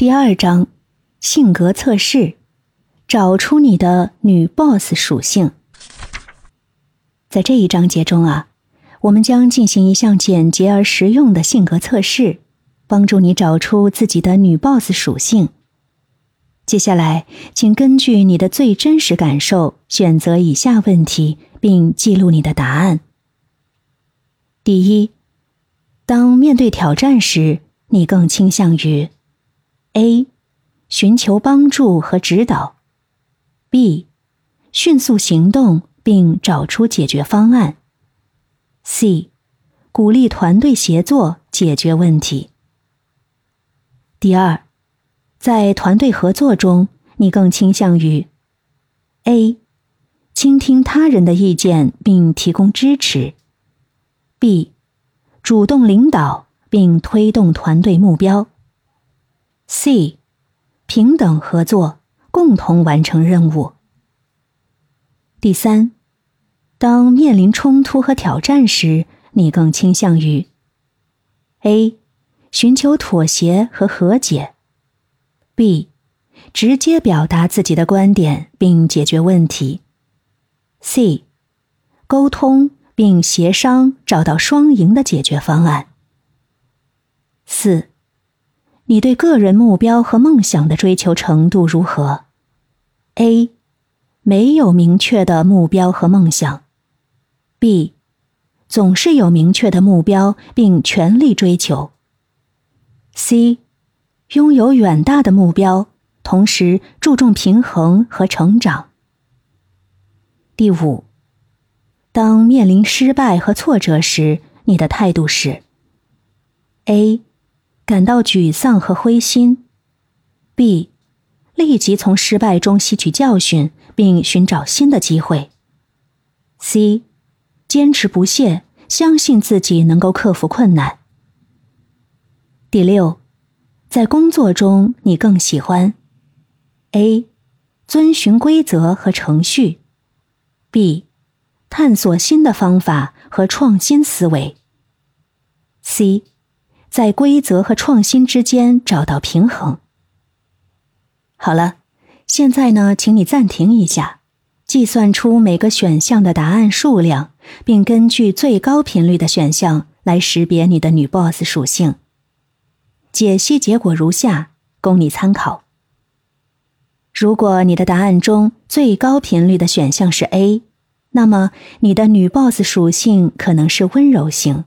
第二章，性格测试，找出你的女 boss 属性。在这一章节中啊，我们将进行一项简洁而实用的性格测试，帮助你找出自己的女 boss 属性。接下来，请根据你的最真实感受选择以下问题，并记录你的答案。第一，当面对挑战时，你更倾向于。A，寻求帮助和指导；B，迅速行动并找出解决方案；C，鼓励团队协作解决问题。第二，在团队合作中，你更倾向于：A，倾听他人的意见并提供支持；B，主动领导并推动团队目标。C，平等合作，共同完成任务。第三，当面临冲突和挑战时，你更倾向于：A，寻求妥协和和解；B，直接表达自己的观点并解决问题；C，沟通并协商找到双赢的解决方案。四。你对个人目标和梦想的追求程度如何？A. 没有明确的目标和梦想。B. 总是有明确的目标并全力追求。C. 拥有远大的目标，同时注重平衡和成长。第五，当面临失败和挫折时，你的态度是：A. 感到沮丧和灰心，B，立即从失败中吸取教训，并寻找新的机会。C，坚持不懈，相信自己能够克服困难。第六，在工作中你更喜欢：A，遵循规则和程序；B，探索新的方法和创新思维；C。在规则和创新之间找到平衡。好了，现在呢，请你暂停一下，计算出每个选项的答案数量，并根据最高频率的选项来识别你的女 boss 属性。解析结果如下，供你参考。如果你的答案中最高频率的选项是 A，那么你的女 boss 属性可能是温柔型。